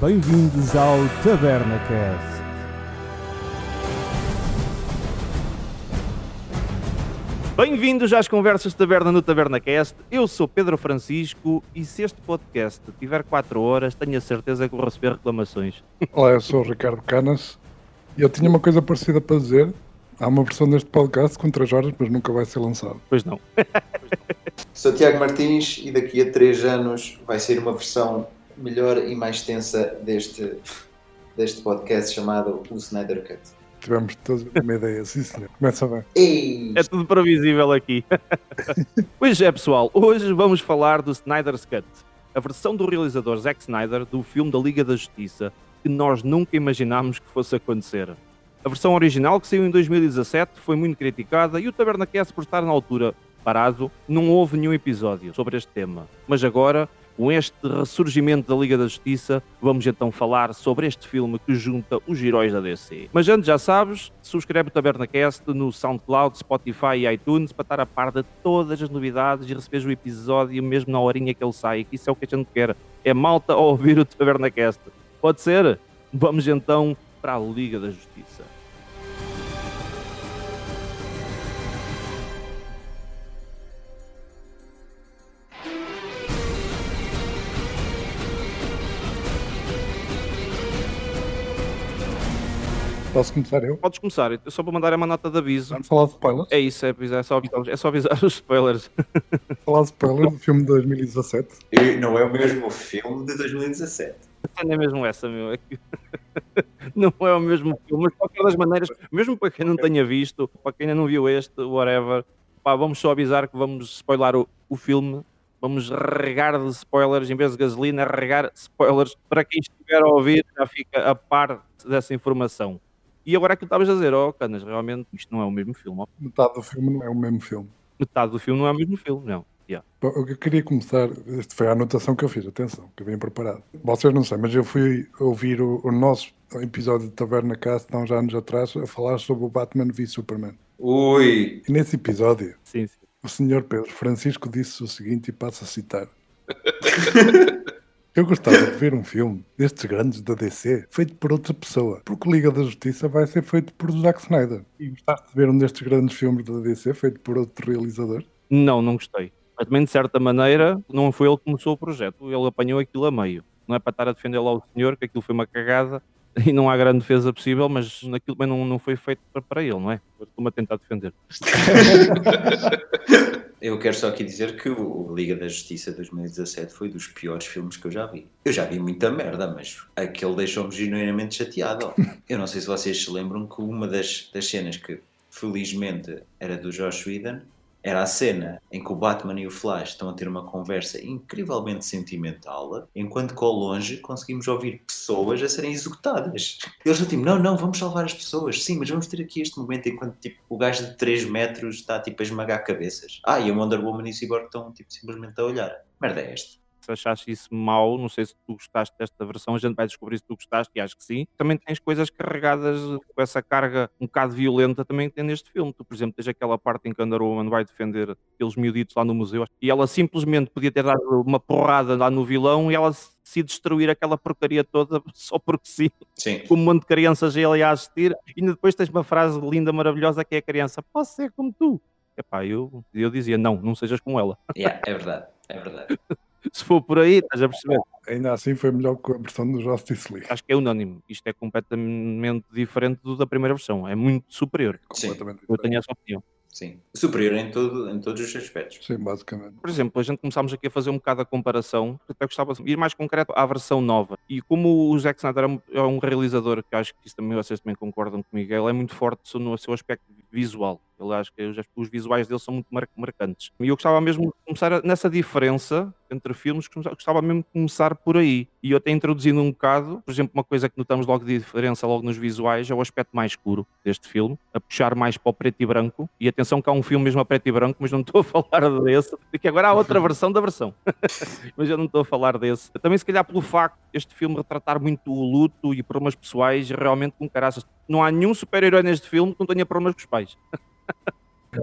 Bem-vindos ao Taberna Cast. Bem-vindos às conversas de taberna no TabernaCast. Eu sou Pedro Francisco e se este podcast tiver 4 horas, tenho a certeza que vou receber reclamações. Olá, eu sou o Ricardo Canas e eu tinha uma coisa parecida para dizer. Há uma versão deste podcast com 3 horas, mas nunca vai ser lançado. Pois não. Sou Tiago Martins e daqui a 3 anos vai ser uma versão melhor e mais extensa deste, deste podcast chamado O Snyder Cut. Tivemos todos uma ideia, sim senhor. Começa bem. Ei! É tudo previsível aqui. pois é, pessoal. Hoje vamos falar do Snyder's Cut, a versão do realizador Zack Snyder do filme da Liga da Justiça, que nós nunca imaginámos que fosse acontecer. A versão original, que saiu em 2017, foi muito criticada e o Tabernacast, por estar na altura parado, não houve nenhum episódio sobre este tema. Mas agora, com este ressurgimento da Liga da Justiça, vamos então falar sobre este filme que junta os heróis da DC. Mas antes, já sabes, subscreve o Tabernacast no SoundCloud, Spotify e iTunes para estar a par de todas as novidades e receberes o episódio mesmo na horinha que ele sai, que isso é o que a gente quer. É malta ouvir o Tabernacast. Pode ser? Vamos então para a Liga da Justiça. Posso começar eu? Podes começar, eu só vou mandar uma nota de aviso. Vamos falar de spoilers? É isso, é, é, só, avisar, é só avisar os spoilers. Falar de spoilers do filme de 2017. E Não é o mesmo filme de 2017. Não é mesmo essa, meu. É Não é o mesmo filme, mas de qualquer das maneiras, mesmo para quem não tenha visto, para quem ainda não viu este, whatever, pá, vamos só avisar que vamos spoiler o, o filme. Vamos regar de spoilers, em vez de gasolina, regar spoilers para quem estiver a ouvir já fica a par dessa informação. E agora é que tu estavas a dizer, oh Canas, realmente isto não é o mesmo filme. ó. Metade do filme não é o mesmo filme. Metade do filme não é o mesmo filme, não. Yeah. Bom, Eu queria começar, esta foi a anotação que eu fiz, atenção, que eu vim preparado. Vocês não sei, mas eu fui ouvir o, o nosso episódio de Taverna Cast há uns anos atrás a falar sobre o Batman v Superman. Ui! E nesse episódio, Sim, sim. o senhor Pedro Francisco disse o seguinte e passo a citar. Eu gostava de ver um filme destes grandes da DC feito por outra pessoa, porque Liga da Justiça vai ser feito por Zack Snyder. E gostaste de ver um destes grandes filmes da DC feito por outro realizador? Não, não gostei. Mas também, de certa maneira, não foi ele que começou o projeto. Ele apanhou aquilo a meio. Não é para estar a defender lá o senhor, que aquilo foi uma cagada e não há grande defesa possível, mas aquilo também não, não foi feito para, para ele, não é? Estou-me a tentar defender. Eu quero só aqui dizer que o Liga da Justiça 2017 foi dos piores filmes que eu já vi. Eu já vi muita merda, mas aquele deixou-me genuinamente chateado. Eu não sei se vocês se lembram que uma das, das cenas que felizmente era do Josh Whedon era a cena em que o Batman e o Flash estão a ter uma conversa incrivelmente sentimental, enquanto que ao longe conseguimos ouvir pessoas a serem executadas. Eles estão tipo, não, não, vamos salvar as pessoas, sim, mas vamos ter aqui este momento enquanto tipo, o gajo de 3 metros está tipo a esmagar cabeças. Ah, e a Wonder Woman e o Cyborg estão tipo, simplesmente a olhar. Merda é esta? Se achaste isso mau, não sei se tu gostaste desta versão, a gente vai descobrir se tu gostaste, e acho que sim. Também tens coisas carregadas com essa carga um bocado violenta também que tem neste filme. Tu, por exemplo, tens aquela parte em que Wonder Woman vai defender aqueles miuditos lá no museu e ela simplesmente podia ter dado uma porrada lá no vilão e ela se destruir aquela porcaria toda só porque sim. Sim. Com um monte de crianças ali a assistir e depois tens uma frase linda, maravilhosa que é a criança, posso ser como tu. Epá, eu, eu dizia, não, não sejas como ela. Yeah, é verdade, é verdade. Se for por aí, estás a perceber? Ainda assim foi melhor que a versão do Justice League. Acho que é unânime. Isto é completamente diferente do da primeira versão. É muito superior. Sim, Completamente Eu tenho essa opinião. sim. Superior em, todo, em todos os aspectos. Sim, basicamente. Por exemplo, a gente começámos aqui a fazer um bocado a comparação. Até gostava de ir mais concreto à versão nova. E como o Zack Snyder é um- é um realizador, que acho que isso também vocês também concordam comigo, ele é muito forte no seu aspecto visual. Ele acho que os, os visuais dele são muito mar- marcantes. E eu gostava mesmo de começar nessa diferença entre filmes, gostava- mesmo de começar por aí. E eu até introduzindo um bocado, por exemplo, uma coisa que notamos logo de diferença logo nos visuais é o aspecto mais escuro deste filme, a puxar mais para o preto e branco. E atenção que há um filme mesmo a preto e branco, mas não estou a falar desse, porque agora há outra versão da versão. mas eu não estou a falar desse. Também se calhar pelo facto este filme retratar muito o luto e problemas pessoais, realmente com caraças. Não há nenhum super-herói neste filme que não tenha problemas com os pais.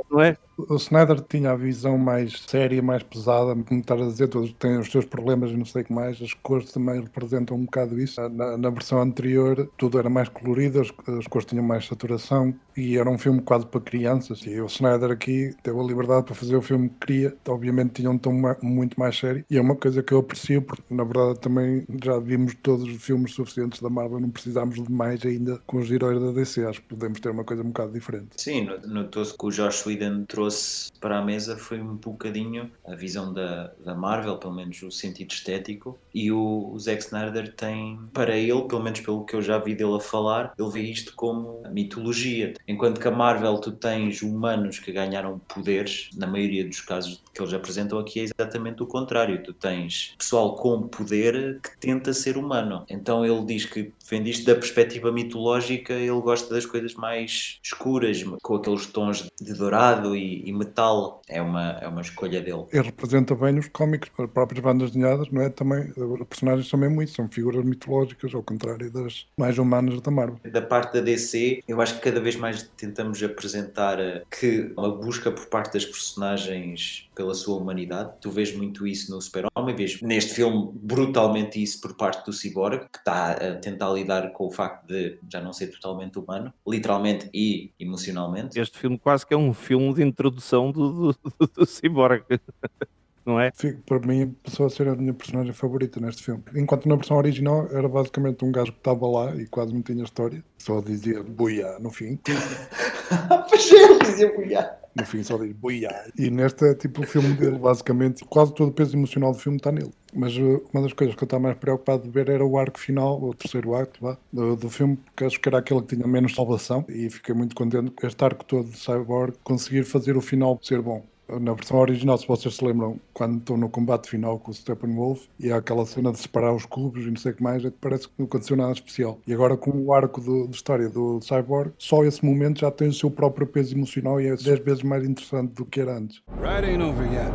não é? O Snyder tinha a visão mais séria, mais pesada, como estás a dizer, todos têm os seus problemas e não sei o que mais. As cores também representam um bocado isso. Na, na versão anterior, tudo era mais colorido, as, as, cores tinham mais saturação e era um filme quase para crianças. E o Snyder aqui teve a liberdade para fazer o filme que queria. Obviamente tinha um tom muito mais sério e é uma coisa que eu aprecio, porque na verdade também já vimos todos os filmes suficientes da Marvel, não precisámos de mais ainda com os heróis da DC. Acho que podemos ter uma coisa um bocado diferente. Sim, notou-se que o Josh Whedon trouxe para a mesa foi um bocadinho a visão da, da Marvel, pelo menos o sentido estético, e o, o Zack Snyder tem, para ele, pelo menos pelo que eu já vi dele a falar, ele vê isto como mitologia. Enquanto que a Marvel tu tens humanos que ganharam poderes, na maioria dos casos que eles apresentam aqui é exatamente o contrário. Tu tens pessoal com poder que tenta ser humano. Então ele diz que, vendo isto da perspectiva mitológica, ele gosta das coisas mais escuras, com aqueles tons de dourado e, e metal. É uma, é uma escolha dele. Ele representa bem nos cómics, as próprias bandas desenhadas, não é? Também, os personagens são mesmo isso, são figuras mitológicas, ao contrário das mais humanas da Marvel. Da parte da DC, eu acho que cada vez mais tentamos apresentar eh, que uma busca por parte das personagens pela sua humanidade. Tu vês muito isso no Super-Homem, vês neste filme brutalmente isso por parte do Cyborg, que está a tentar lidar com o facto de já não ser totalmente humano, literalmente e emocionalmente. Este filme quase que é um filme de introdução do, do, do, do Cyborg. não é? Para mim, passou a ser a minha personagem favorita neste filme. Enquanto na versão original era basicamente um gajo que estava lá e quase não tinha história, só dizia buia no fim. pois é, ele dizia buia. No fim só diz buia. E neste é tipo o filme dele, basicamente. Quase todo o peso emocional do filme está nele. Mas uh, uma das coisas que eu estava mais preocupado de ver era o arco final, o terceiro acto vá, do, do, filme, porque acho que era aquele que tinha menos salvação. E fiquei muito contente com este arco todo de Cyborg conseguir fazer o final ser bom na versão original, se vocês se lembram, quando estão no combate final com o Steppenwolf e há aquela cena de separar os cubos e não sei o que mais, parece que não aconteceu nada especial. E agora com o arco do, de história do Cyborg, só esse momento já tem o seu próprio peso emocional e é 10 vezes mais interessante do que era antes. Right ain't over yet.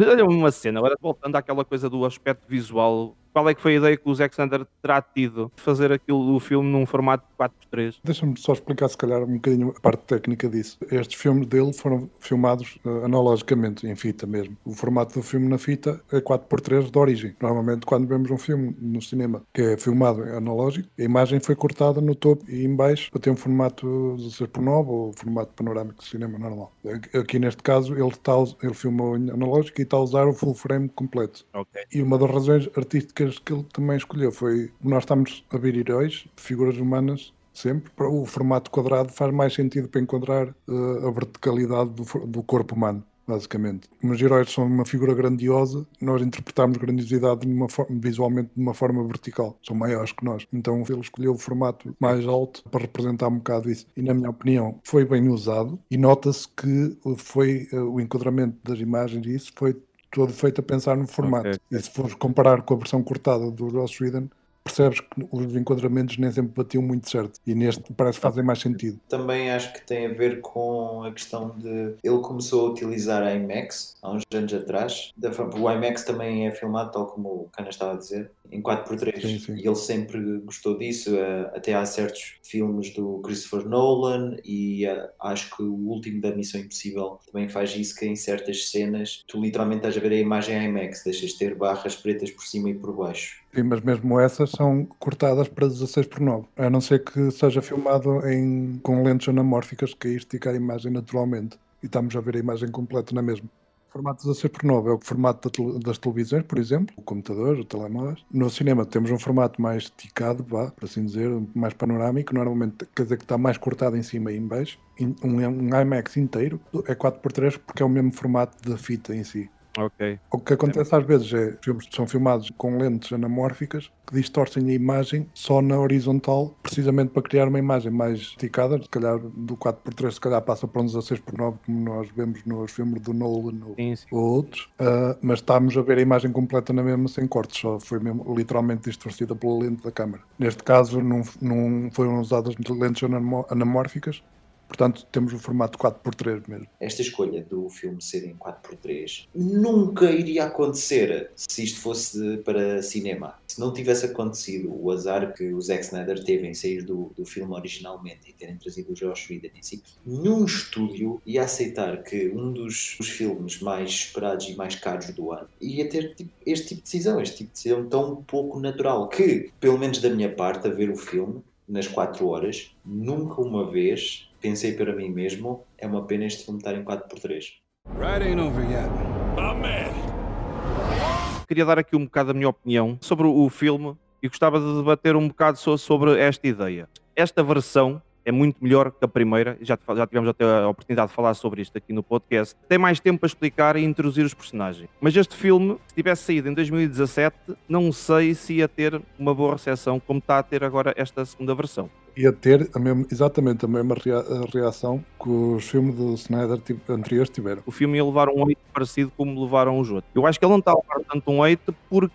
Olha uma cena, agora voltando àquela coisa do aspecto visual qual é que foi a ideia que o Zack Snyder terá tido de fazer aquilo, o filme num formato 4x3? Deixa-me só explicar, se calhar, um bocadinho a parte técnica disso. Estes filmes dele foram filmados uh, analogicamente, em fita mesmo. O formato do filme na fita é 4x3 de origem. Normalmente, quando vemos um filme no cinema que é filmado analógico, a imagem foi cortada no topo e em baixo para ter um formato 16x9 ou formato panorâmico de cinema normal. Aqui, neste caso, ele, está, ele filmou em analógico e está a usar o full frame completo. Okay. E uma das razões artísticas que ele também escolheu foi nós estamos a ver heróis, figuras humanas, sempre. O formato quadrado faz mais sentido para encontrar uh, a verticalidade do, do, corpo humano, basicamente. Os heróis são uma figura grandiosa, nós interpretamos grandiosidade numa visualmente de uma forma vertical. São maiores que nós. Então ele escolheu o formato mais alto para representar um bocado isso. E na minha opinião foi bem usado e nota-se que foi uh, o enquadramento das imagens e isso foi todo feito a pensar no formato. Okay. E se fores comparar com a versão cortada do Joss Whedon, percebes que os enquadramentos nem sempre batiam muito certo e neste parece que fazem mais sentido. Também acho que tem a ver com a questão de ele começou a utilizar a IMAX há uns anos atrás. O IMAX também é filmado, tal como o Cana estava a dizer, em 4x3 sim, sim. e ele sempre gostou disso. Até há certos filmes do Christopher Nolan e acho que o último da Missão Impossível também faz isso, que em certas cenas tu literalmente estás a ver a imagem IMAX, deixas de ter barras pretas por cima e por baixo. Sim, mas mesmo essas são cortadas para 16 por 9, a não ser que seja filmado em, com lentes anamórficas que aí estica a imagem naturalmente e estamos a ver a imagem completa na mesma. O formato 16 por 9 é o formato das televisões, por exemplo, o computador, o telemóvel. No cinema temos um formato mais esticado, vá, por assim dizer, mais panorâmico. Normalmente quer dizer que está mais cortado em cima e em baixo. Um, um IMAX inteiro é 4x3 porque é o mesmo formato da fita em si. Ok. O que acontece às vezes é filmes que são filmados com lentes anamórficas que distorcem a imagem só na horizontal, precisamente para criar uma imagem mais esticada, se calhar do 4x3 se calhar passa para um 16x9, como nós vemos nos filmes do Nolan ou, sim, sim. ou outros, uh, mas estamos a ver a imagem completa na mesma sem cortes, só foi mesmo literalmente distorcida pela lente da câmera. Neste caso não, não foram usadas lentes anamórficas, Portanto, temos o formato 4x3 mesmo. Esta escolha do filme ser em 4x3 nunca iria acontecer se isto fosse para cinema. Se não tivesse acontecido o azar que o Zack Snyder teve em sair do, do filme originalmente e terem trazido o Josh Whedon em si, nenhum estúdio ia aceitar que um dos, dos filmes mais esperados e mais caros do ano ia ter tipo, este tipo de decisão, este tipo de decisão tão pouco natural, que, pelo menos da minha parte, a ver o filme, nas 4 horas, nunca uma vez pensei para mim mesmo, é uma pena este filme estar em 4x3. Ride ain't over yet. Queria dar aqui um bocado a minha opinião sobre o filme e gostava de debater um bocado so- sobre esta ideia. Esta versão é muito melhor que a primeira, já, já tivemos até a oportunidade de falar sobre isto aqui no podcast. Tem mais tempo para explicar e introduzir os personagens. Mas este filme, se tivesse saído em 2017, não sei se ia ter uma boa recepção como está a ter agora esta segunda versão. Ia ter a mesma- exatamente a mesma reação que os filmes do Snyder anteriores tiveram. o filme ia levar um 8 parecido como levaram os outros. Eu acho que ele não está a levar tanto um 8 porque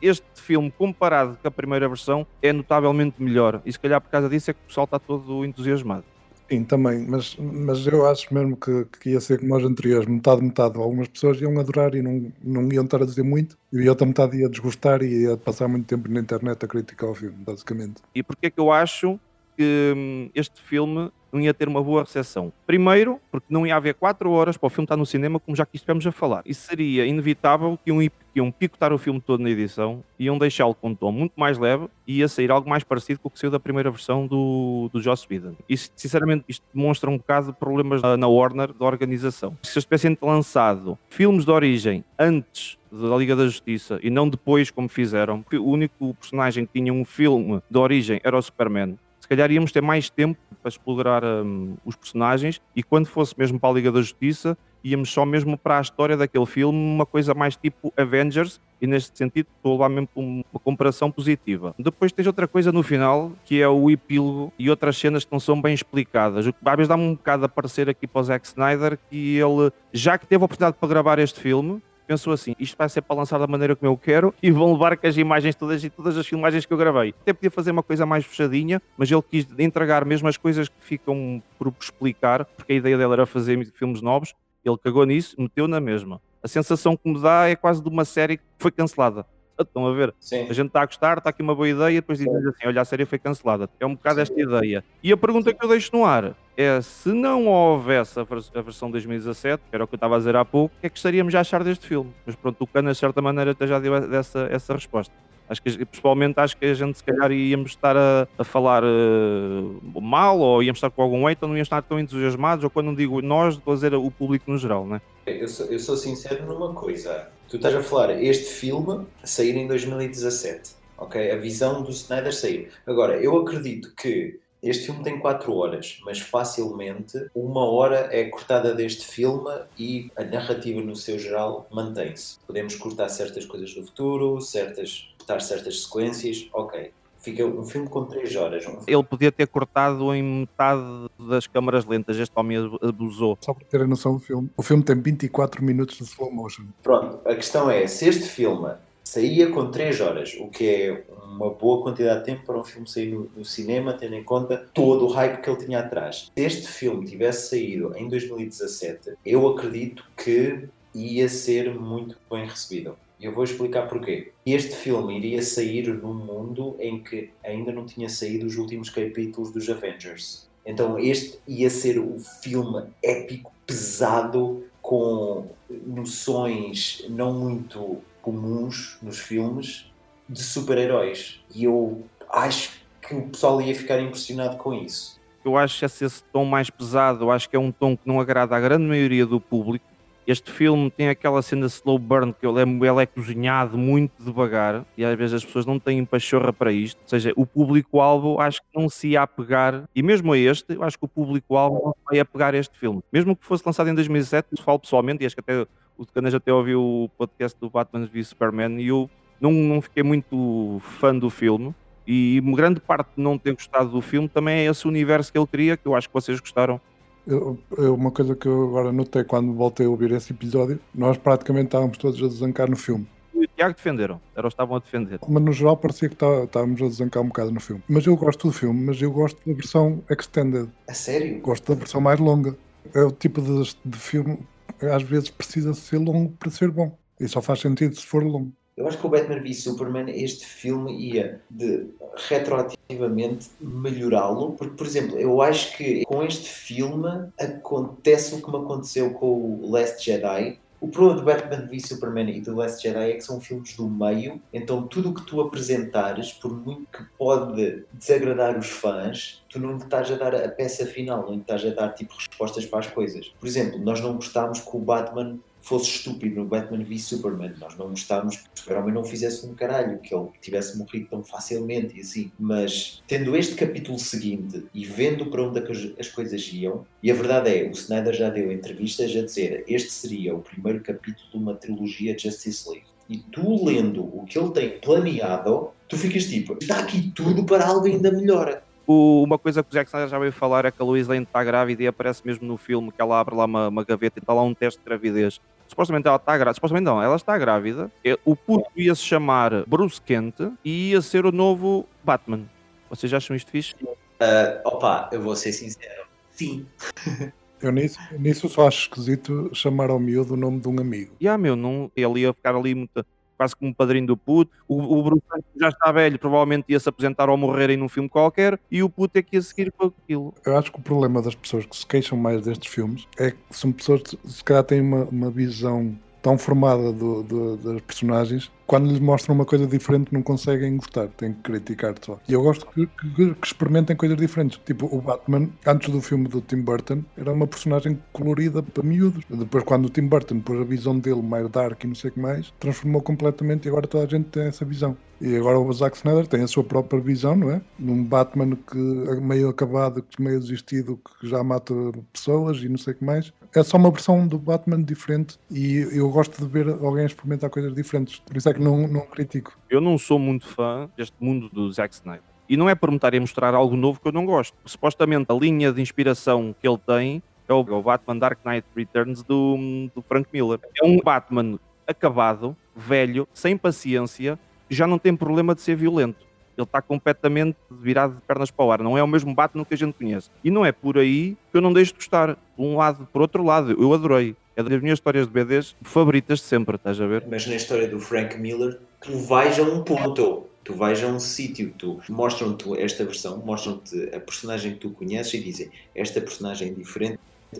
este filme, comparado com a primeira versão, é notavelmente melhor. E se calhar por causa disso é que o pessoal está todo entusiasmado. Sim, também, mas, mas eu acho mesmo que, que ia ser como os anteriores, metade, metade. Algumas pessoas iam adorar e não, não iam estar a dizer muito, e outra metade ia desgostar e ia passar muito tempo na internet a criticar o filme, basicamente. E porquê é que eu acho que hum, este filme não ia ter uma boa recepção? Primeiro, porque não ia haver 4 horas para o filme estar no cinema, como já aqui estivemos a falar. E seria inevitável que iam, iam picotar o filme todo na edição, iam deixá-lo com um tom muito mais leve e ia sair algo mais parecido com o que saiu da primeira versão do, do Joss Whedon. Isso, sinceramente, isto demonstra um bocado de problemas na, na Warner da organização. Se eles tivessem lançado filmes de origem antes da Liga da Justiça e não depois como fizeram, porque o único personagem que tinha um filme de origem era o Superman. Se calhar íamos ter mais tempo para explorar hum, os personagens e quando fosse mesmo para a Liga da Justiça, íamos só mesmo para a história daquele filme, uma coisa mais tipo Avengers, e neste sentido estou a levar mesmo um- uma comparação positiva. Depois tens outra coisa no final, que é o epílogo e outras cenas que não são bem explicadas. O que às vezes dá-me um bocado a parecer aqui para o Zack Snyder que ele, já que teve a oportunidade para gravar este filme, pensou assim, isto vai ser para lançar da maneira como eu quero e vão levar com as imagens todas e todas as filmagens que eu gravei. Até podia fazer uma coisa mais fechadinha, mas ele quis entregar mesmo as coisas que ficam por explicar, porque a ideia dele era fazer filmes novos, ele cagou nisso, meteu na mesma. A sensação que me dá é quase de uma série que foi cancelada. Estão a ver? Sim. A gente está a gostar, está aqui uma boa ideia, depois dizem assim: olha, a série foi cancelada. É um bocado esta ideia. E a pergunta que eu deixo no ar é: se não houvesse a, vers- a versão 2017, que era o que eu estava a dizer há pouco, o que é que estaríamos a achar deste filme? Mas pronto, o Cana, de certa maneira, até já deu essa, essa resposta. Acho que, principalmente, acho que a gente se calhar íamos estar a, a falar eh, mal, ou íamos estar com algum hate, ou não íamos estar tão entusiasmados, ou quando não digo nós, estou a dizer o público no geral, né? Eu sou, eu sou sincero numa coisa. Tu estás a falar este filme sair em 2017, ok? A visão do Snyder sair. Agora, eu acredito que este filme tem 4 horas, mas facilmente uma hora é cortada deste filme e a narrativa no seu geral mantém-se. Podemos cortar certas coisas do futuro, certas, cortar certas sequências, ok. Fica um filme com 3 horas. Um Ele podia ter cortado em metade das câmaras lentas, este homem abusou. Só para terem noção do filme. O filme tem 24 minutos de slow motion. Pronto, a questão é, se este filme saía com 3 horas, o que é uma boa quantidade de tempo para um filme sair no, no cinema, tendo em conta todo o hype que ele tinha atrás. Se este filme tivesse saído em 2017, eu acredito que ia ser muito bem recebido. Eu vou explicar porquê. Este filme iria sair num mundo em que ainda não tinha saído os últimos capítulos dos Avengers. Então este ia ser o filme épico, pesado, com noções não muito comuns nos filmes de super-heróis. E eu acho que o pessoal ia ficar impressionado com isso. Eu acho esse, esse tom mais pesado, eu acho que é um tom que não agrada à grande maioria do público. Este filme tem aquela cena slow burn que ele é, ele é cozinhado muito devagar e às vezes as pessoas não têm pachorra para isto. Ou seja, o público-alvo acho que não se ia apegar, e mesmo a este, eu acho que o público-alvo não vai apegar a este filme. Mesmo que fosse lançado em 2007, eu falo pessoalmente, e acho que até o Decanas até ouviu o podcast do Batman v Superman e eu não, não fiquei muito fã do filme. E grande parte de não ter gostado do filme também é esse universo que ele queria, que eu acho que vocês gostaram. Eu- eu- uma coisa que eu agora notei quando voltei a ouvir esse episódio, nós praticamente estávamos todos a desancar no filme. E o Tiago defenderam, era o que estavam a defender. Mas no geral parecia que tá- estávamos a desancar um bocado no filme. Mas eu gosto do filme, mas eu gosto da versão extended. A sério? Gosto da versão mais longa. É o tipo de, de filme que às vezes precisa ser longo para ser bom. E só faz sentido se for longo. Eu acho que o Batman v Superman, este filme ia de retroativamente melhorá-lo, porque, por exemplo, eu acho que com este filme acontece o que me aconteceu com o Last Jedi, o problema do Batman v Superman e do Last Jedi é que são filmes do meio, então tudo o que tu apresentares, por muito que pode desagradar os fãs, tu não estás a dar a peça final, não estás a dar tipo respostas para as coisas. Por exemplo, nós não gostámos que o Batman fosse estúpido no Batman v Superman. Nós não gostávamos que o não fizesse um caralho, que ele tivesse morrido tão facilmente e assim. Mas tendo este capítulo seguinte e vendo para onde é as coisas iam, e a verdade é, o Snyder já deu entrevistas a dizer este seria o primeiro capítulo de uma trilogia Justice League. E tu lendo o que ele tem planeado, tu ficas tipo, está aqui tudo para algo ainda melhor. Uma coisa que o Zack Snyder já veio falar é que a Louise Lane está grávida e aparece mesmo no filme que ela abre lá uma, uma gaveta e está lá um teste de gravidez supostamente ela está grávida, supostamente não, ela está grávida, é, o puto ia se chamar Bruce Kent e ia ser o novo Batman. Vocês acham isto fixe? Uh, opa, eu vou ser sincero, sim. Eu nisso, nisso só acho esquisito chamar ao miúdo o nome de um amigo. E ah, meu, não, ele ia ficar ali muito, quase como padrinho do puto. O, o Bruce já está velho, provavelmente ia se apresentar ou morrer em um filme qualquer, e o puto é que ia seguir com aquilo. Eu acho que o problema das pessoas que se queixam mais destes filmes é que são pessoas que se calhar têm uma, uma visão tão formada do, do, das personagens quando lhes mostram uma coisa diferente não conseguem gostar, têm que criticar só. E eu gosto que, que, que, experimentem coisas diferentes. Tipo, o Batman, antes do filme do Tim Burton, era uma personagem colorida para miúdos. Depois, quando o Tim Burton pôs a visão dele mais dark e não sei o que mais, transformou completamente e agora toda a gente tem essa visão. E agora o Zack Snyder tem a sua própria visão, não é? Num Batman que meio acabado, meio desistido, que já mata pessoas e não sei o que mais. É só uma versão do Batman diferente e eu gosto de ver alguém experimentar coisas diferentes. Por isso é que não, não critico. Eu não sou muito fã deste mundo do Zack Snyder. E não é por me estar a mostrar algo novo que eu não gosto. Supostamente a linha de inspiração que ele tem é o Batman Dark Knight Returns do, do Frank Miller. É um Batman acabado, velho, sem paciência, já não tem problema de ser violento. Ele está completamente virado de pernas para o ar. Não é o mesmo Batman que a gente conhece. E não é por aí que eu não deixo de gostar. Por um lado, por outro lado, eu adorei. É das minhas histórias de BDs favoritas de sempre, estás a ver? Mas na história do Frank Miller, tu vais a um ponto, tu vais a um sítio, tu mostram-te esta versão, mostram-te a personagem que tu conheces e dizem esta personagem é diferente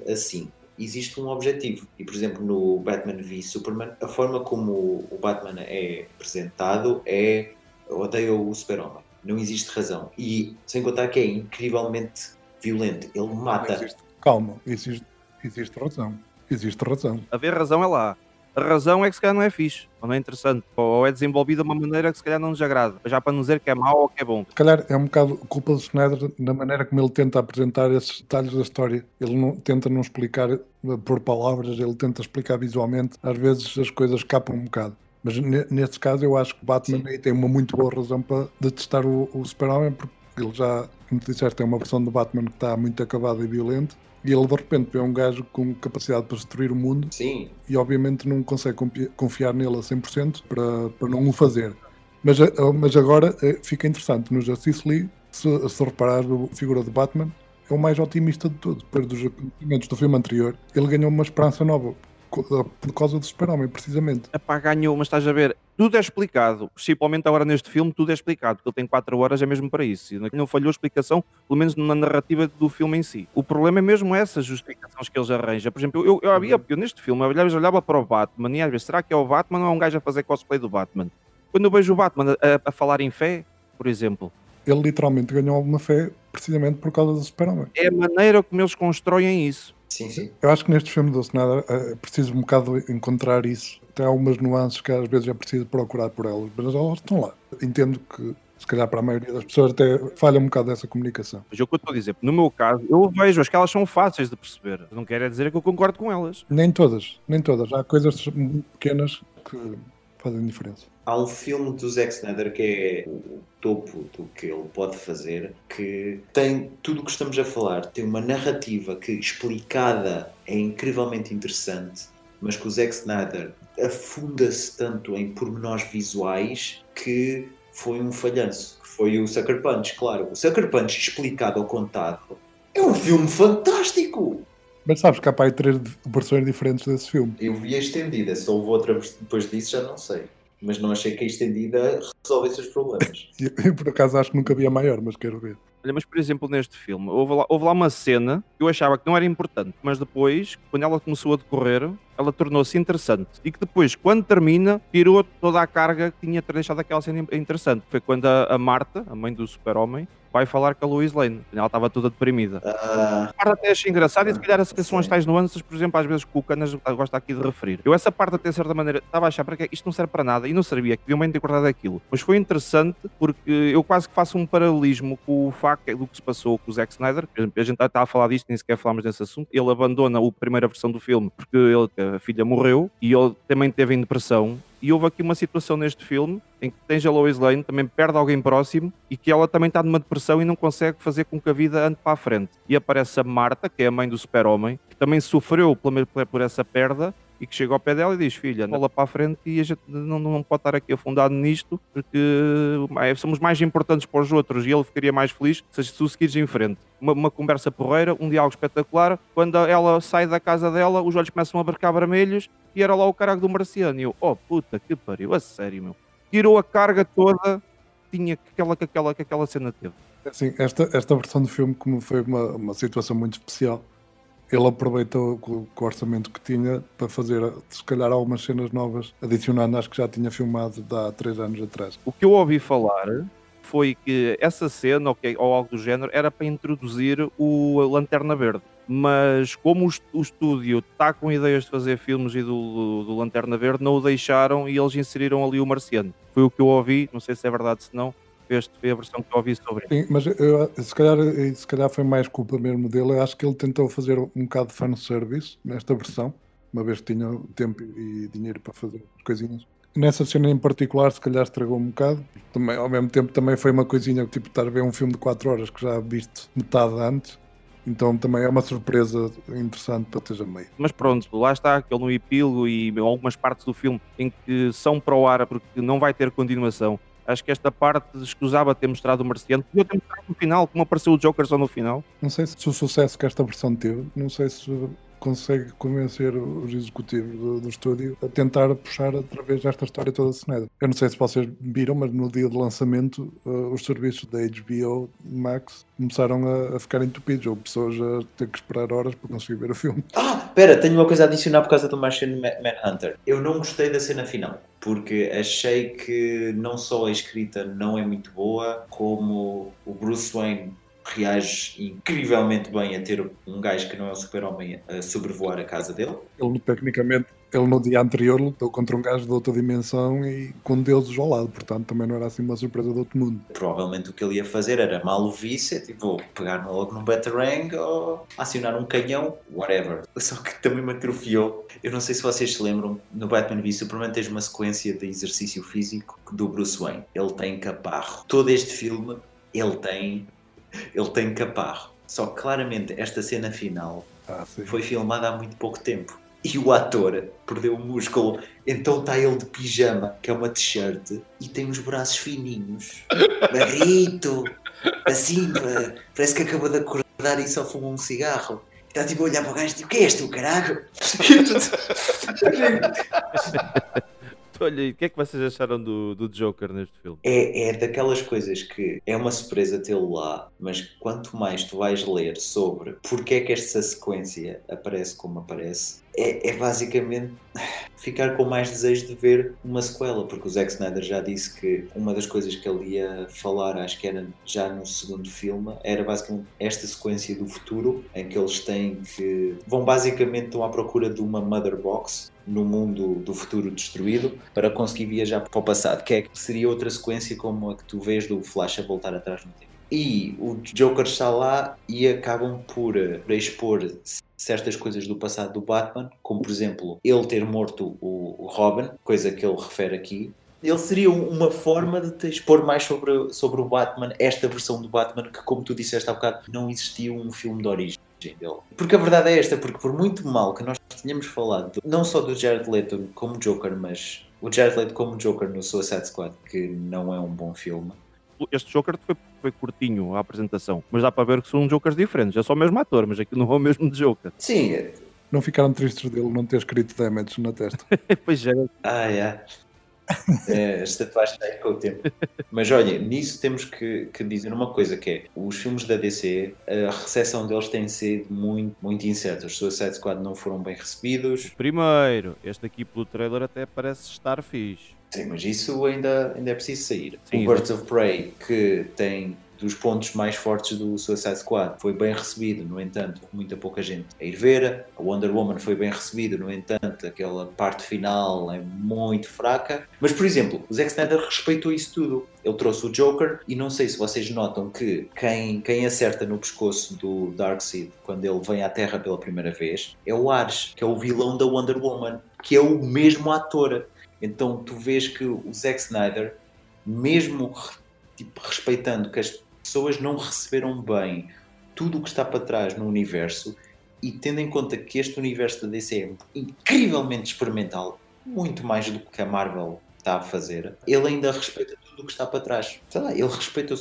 assim. Existe um objetivo. E, por exemplo, no Batman v Superman, a forma como o Batman é apresentado é odeia o super-homem. Não existe razão. E, sem contar que é incrivelmente violento. Ele mata. Existe, calma, existe, existe razão. Existe razão. Haver razão é lá. A razão é que se calhar não é fixe, ou não é interessante, ou é desenvolvida de uma maneira que se calhar não nos agrada, já para não dizer que é mau ou que é bom. Se calhar é um bocado culpa do Snyder na maneira como ele tenta apresentar esses detalhes da história. Ele não, tenta não explicar eh, por palavras, ele tenta explicar visualmente. Às vezes as coisas escapam um bocado. Mas nesse caso eu acho que Batman aí tem uma muito boa razão para detestar o, o Super-Homem, porque ele já, como tu disseste, tem uma versão do Batman que está muito acabada e violento e ele de repente vê um gajo com capacidade para destruir o mundo Sim. e obviamente não consegue confiar nele a 100% para, para não o fazer. Mas, eh, mas agora eh, fica interessante no Justice League, se, se reparar a figura de Batman, é o mais otimista de tudo. Depois dos acontecimentos do filme anterior, ele ganhou uma esperança nova por causa do Super-Homem, precisamente. Epá, ganhou, mas estás a ver, tudo é explicado, principalmente agora neste filme, tudo é explicado, porque ele tem 4 horas, é mesmo para isso. E não falhou a explicação, pelo menos na narrativa do filme em si. O problema é mesmo essas justificações que eles arranjam. Por exemplo, eu, eu, eu, eu neste filme, eu olhava, olhava para o Batman e às vezes, será que é o Batman ou é um gajo a fazer cosplay do Batman? Quando eu vejo o Batman a, a falar em fé, por exemplo, ele literalmente ganhou alguma fé precisamente por causa do Super-Homem. É a maneira como eles constroem isso. Sim, sim. Eu acho que neste filme do Snyder é preciso um bocado encontrar isso. Tem algumas nuances que às vezes é preciso procurar por elas, mas elas estão lá. Entendo que se calhar para a maioria das pessoas até falha um bocado dessa comunicação. Mas é o que eu estou a dizer, no meu caso, eu vejo as que elas são fáceis de perceber. Não quer dizer que eu concordo com elas. Nem todas, nem todas. Há coisas pequenas que fazem diferença. Há um filme do Zack Snyder que é o topo do que ele pode fazer, que tem tudo o que estamos a falar, tem uma narrativa que explicada é incrivelmente interessante, mas que o Zack Snyder afunda-se tanto em pormenores visuais que foi um falhanço. Foi o Sucker Punch, claro. O Sucker Punch explicado ou contado é um filme fantástico! Mas sabes que há para aí três versões diferentes desse filme. Eu vi a estendida, se houve outra depois disso já não sei. mas não achei que a estendida resolvesse os problemas. Eu, por acaso acho que nunca vi a maior, mas quero ver. Olha, mas por exemplo, neste filme, houve lá, houve lá uma cena que eu achava que não era importante, mas depois, quando ela começou a decorrer, ela tornou-se interessante. E que depois, quando termina, tirou toda a carga que tinha deixado aquela cena interessante. Foi quando a, a Marta, a mãe do super-homem, vai falar com a Lois Lane. Ela estava toda deprimida. Ah, A parte até achei engraçada e se calhar essas são as tais nuances, por exemplo, às vezes que o Canas gosta aqui de referir. Eu essa parte até de certa maneira estava a achar para que isto não serve para nada e não sabia que deviam bem ter cortado aquilo. Mas foi interessante porque eu quase que faço um paralelismo com o facto do que se passou com o Zack Snyder. Por exemplo, A gente está a falar disto, nem sequer falámos desse assunto. Ele abandona a primeira versão do filme porque ele, a filha morreu e ele também teve em depressão e houve aqui uma situação neste filme em que tens a Lois Lane, também perde alguém próximo e que ela também está numa depressão e não consegue fazer com que a vida ande para a frente. E aparece a Marta, que é a mãe do super-homem, que também sofreu por essa perda e que chega ao pé dela e diz: Filha, bola para a frente e a gente não, não pode estar aqui afundado nisto porque eh, somos mais importantes para os outros e ele ficaria mais feliz se tu seguires em frente. Uma, uma conversa porreira, um diálogo espetacular. Quando ela sai da casa dela, os olhos começam a marcar vermelhos e era lá o caralho do marciano. E eu, oh puta que pariu, a sério, meu. Tirou a carga toda tinha que aquela, que aquela, que aquela cena teve. Assim, esta, esta versão do filme, como foi uma, uma situação muito especial, ele aproveitou com, com o orçamento que tinha para fazer, se calhar, algumas cenas novas, adicionando às que já tinha filmado há três anos atrás. O que eu ouvi falar foi que essa cena, ok, ou algo do género, era para introduzir o Lanterna Verde. Mas como o, est- o estúdio está com ideias de fazer filmes e do, do, do Lanterna Verde, não o deixaram e eles inseriram ali o Marciano. Foi o que eu ouvi, não sei se é verdade se não, este foi a versão que eu ouvi sobre ele. Sim, mas eu, se, calhar, se calhar foi mais culpa mesmo dele. Eu acho que ele tentou fazer um bocado de fanservice nesta versão, uma vez que tinha tempo e dinheiro para fazer as coisinhas. Nessa cena em particular, se calhar estragou um bocado. Também, ao mesmo tempo, também foi uma coisinha tipo estar a ver um filme de 4 horas que já viste metade antes. Então também é uma surpresa interessante para teres a meio. Mas pronto, lá está, aquele no epílogo e algumas partes do filme em que são para o ar porque não vai ter continuação. Acho que esta parte escusava ter mostrado o Marciano. Podia ter mostrado no final, como apareceu o Joker só no final. Não sei se o sucesso que esta versão teve, não sei se consegue convencer os executivos do, do estúdio a tentar puxar outra vez esta história toda de Snyder. Eu não sei se vocês viram, mas no dia de lançamento eh, os serviços da HBO Max começaram a, a ficar entupidos, ou pessoas a ter que esperar horas para conseguir ver o filme. Ah, espera, tenho uma coisa a adicionar por causa do Martian Ma- Manhunter. Eu não gostei da cena final, porque achei que não só a escrita não é muito boa, como o Bruce Wayne reage incrivelmente bem a ter um gajo que não é o super-homem a sobrevoar a casa dele. Ele, tecnicamente, ele no dia anterior lutou contra um gajo de outra dimensão e com deuses ao lado, portanto também não era assim uma surpresa do outro mundo. Provavelmente o que ele ia fazer era mal o vice, tipo, pegar logo num Batarang ou acionar um canhão, whatever. Só que também me atrofiou. Eu não sei se vocês se lembram, no Batman v Superman tens uma sequência de exercício físico do Bruce Wayne. Ele tem caparro. Todo este filme, ele tem, ele tem caparro. Só que claramente esta cena final Ah, foi filmada há muito pouco tempo. E o ator perdeu o músculo, então está ele de pijama, que é uma t-shirt, e tem os braços fininhos, magrito, assim, pa- parece que acabou de acordar e só fumou um cigarro. Está tipo a olhar para o gajo e tipo, que és tu, caralho? Olha, o que é que vocês acharam do, do Joker neste filme? É, é daquelas coisas que é uma surpresa tê-lo lá, mas quanto mais tu vais ler sobre porque é que esta sequência aparece como aparece, é, é basicamente ficar com mais desejo de ver uma sequela, porque o Zack Snyder já disse que uma das coisas que ele ia falar, acho que era já no segundo filme, era basicamente esta sequência do futuro, em que eles têm que. vão basicamente estão à procura de uma Mother Box no mundo do futuro destruído para conseguir viajar para o passado, que é que seria outra sequência como a que tu vês do Flash a voltar atrás no tempo. E o Joker está lá e acabam por, eh, por expor certas coisas do passado do Batman, como por exemplo ele ter morto o, Robin, coisa que ele refere aqui. Ele seria um- uma forma de te expor mais sobre, sobre o Batman, esta versão do Batman, que como tu disseste há bocado, não existia um filme de origem dele. Porque a verdade é esta, porque por muito mal que nós tínhamos falado, do- não só do Jared Leto como Joker, mas o Jared Leto como Joker no Suicide Squad, que não é um bom filme. Este Joker foi, foi curtinho a apresentação, mas dá para ver que são Jokers diferentes. É só o mesmo ator, mas aquilo não é o mesmo Joker. Sim, Não ficaram tristes dele não ter escrito damage na testa. pois é. ah, é. É, as tatuagens saem com o tempo. Mas olha, nisso temos que, que, dizer uma coisa que é, os filmes da DC, a recepção deles tem sido muito, muito incerta. Os Suicide Squad não foram bem recebidos. Primeiro, este aqui pelo trailer até parece estar fixe. Sim, mas isso ainda, ainda é preciso sair. Sim, o Birds of Prey, que tem dos pontos mais fortes do Suicide Squad. Foi bem recebido, no entanto, muita pouca gente a ir ver. A Wonder Woman foi bem recebido, no entanto, aquela parte final é muito fraca. Mas, por exemplo, o Zack Snyder respeitou isso tudo. Ele trouxe o Joker e não sei se vocês notam que quem, quem acerta no pescoço do Darkseid quando ele vem à Terra pela primeira vez é o Ares, que é o vilão da Wonder Woman, que é o mesmo ator. Então tu vês que o Zack Snyder, mesmo tipo, respeitando que as pessoas não receberam bem tudo o que está para trás no universo e tendo em conta que este universo da DC é incrivelmente experimental, muito mais do que a Marvel está a fazer, ele ainda respeita tudo o que está para trás. Sei lá, ele respeita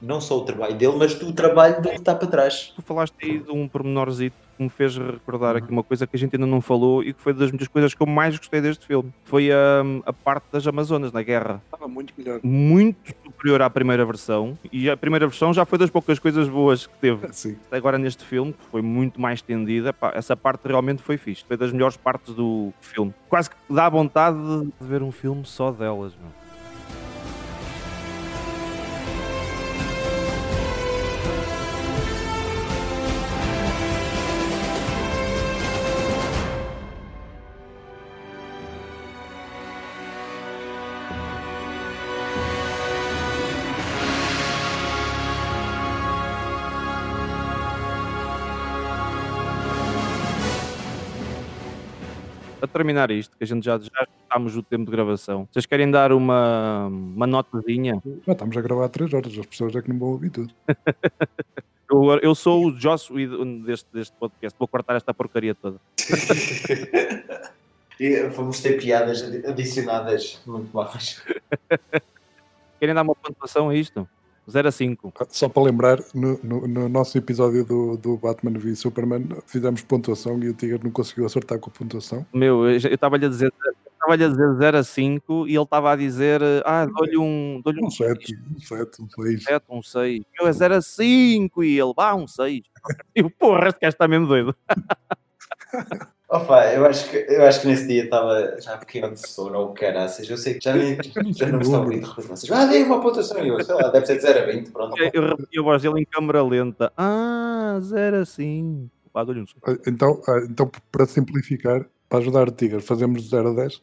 não só o trabalho dele, mas o trabalho dele que está para trás. Tu falaste aí de um pormenorzito que me fez recordar aqui uma coisa que a gente ainda não falou e que foi das muitas coisas que eu mais gostei deste filme. Foi a, a parte das Amazonas na guerra. Estava muito melhor. Muito superior à primeira versão. E a primeira versão já foi das poucas coisas boas que teve. Sim. Agora neste filme, que foi muito mais tendida, pá, essa parte realmente foi fixe. Foi das melhores partes do filme. Quase que dá vontade de ver um filme só delas, meu. Terminar isto, que a gente já, já estamos o tempo de gravação. Vocês querem dar uma, uma notazinha? Já estamos a gravar 3 horas, as pessoas é que não vão ouvir tudo. eu, eu sou o Joss deste, deste podcast, vou cortar esta porcaria toda. e vamos ter piadas adicionadas muito mais. Querem dar uma pontuação a isto? 0 a 5. Só para lembrar, no, no, no, nosso episódio do, do Batman v Superman, fizemos pontuação e o Tigre não conseguiu acertar com a pontuação. Meu, eu estava-lhe a dizer. Estava-lhe a dizer 0 a 5 e ele estava a dizer Ah, dou-lhe um. Dou um 7, um 7, um 6. 7, um 6. Eu é 0 a 5 e ele, ah, um 6. E o porra, este gajo está mesmo doido. Opa, eu acho que, eu acho que nesse dia estava já pequeno de sono ou caraças. Eu sei que já, nem, já não me estava ouvindo. Vocês, ah, dei uma pontuação e eu, sei lá, deve ser de 0 a 20. Pronto. Eu, eu repeti a voz dele em câmera lenta. Ah, 0 a 5. Então, ah, então, para simplificar, para ajudar o Tigre, fazemos de 0 a 10?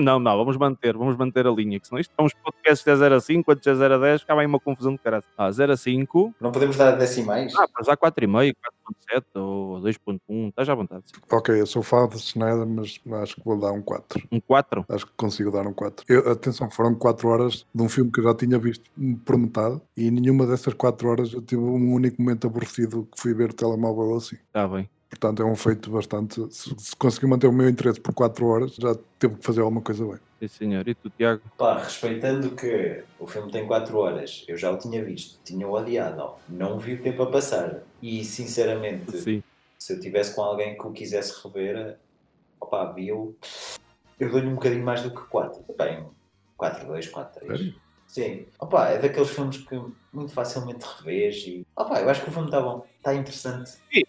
Não, não, vamos manter, vamos manter a linha, que senão isto vamos podcasts de 0 a 5, quantos é 0 a 10, acaba aí uma confusão de caralho. Ah, 0 a 5. Não podemos dar decimais? Ah, para já 4,5, 4,7 ou 2,1, estás à vontade. Ok, eu sou fã de Schneider, mas acho que vou dar um 4. Um 4? Acho que consigo dar um 4. Eu, atenção, foram 4 horas de um filme que eu já tinha visto por metade e nenhuma dessas 4 horas eu tive um único momento aborrecido que fui ver o telemóvel assim. Está bem. Portanto, é um feito bastante. Se, se conseguir manter o meu interesse por 4 horas, já teve que fazer alguma coisa bem. Sim, senhor. E tu, Tiago? Pá, respeitando que o filme tem 4 horas, eu já o tinha visto, tinha o odiado, não vi o tempo a passar. E, sinceramente, Sim. se eu tivesse com alguém que o quisesse rever, opá, viu, eu dou-lhe um bocadinho mais do que 4. Bem, 4-2, 4-3. Sim. Opa, é daqueles filmes que muito facilmente revês e. Opa, eu acho que o filme está bom, está interessante. Sim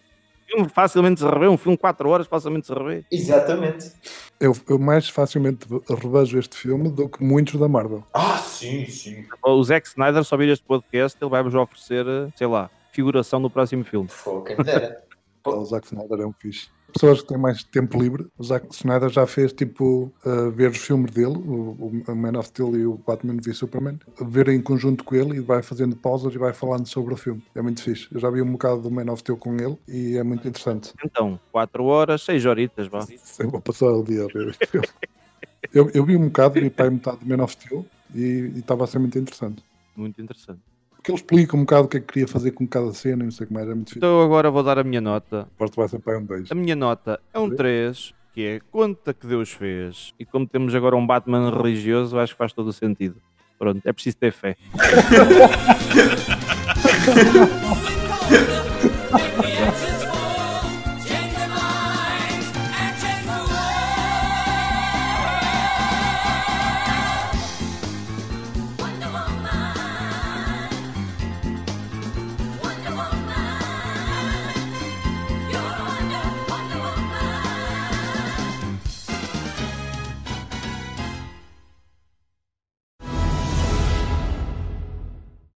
filme facilmente se revê, um filme 4 horas facilmente se revê. Exatamente. Eu, eu, mais facilmente revejo este filme do que muitos da Marvel. Ah, sim, sim. O Zack Snyder, só vir este podcast, ele vai-vos oferecer, sei lá, figuração no próximo filme. Pô, quem dera. O Zack Snyder é um fixe pessoas que têm mais tempo livre. O Zack Snyder já fez tipo uh, ver os filmes dele, o, o, Man of Steel e o Batman v Superman, ver em conjunto com ele e vai fazendo pausas e vai falando sobre o filme. É muito fixe. Eu já vi um bocado do Man of Steel com ele e é muito interessante. Então, 4 horas, 6 horitas, vá. Sim, vou passar o dia a ver este filme. eu, eu vi um bocado, vi para metade do Man of Steel e estava a ser muito interessante. Muito interessante porque ele explica um bocado o que é que queria fazer com cada cena e não sei como é, é muito difícil. Então agora vou dar a minha nota. Porto vai ser para um 2. A minha nota é um 3, que é conta que Deus fez. E como temos agora um Batman religioso, acho que faz todo o sentido. Pronto, é preciso ter fé.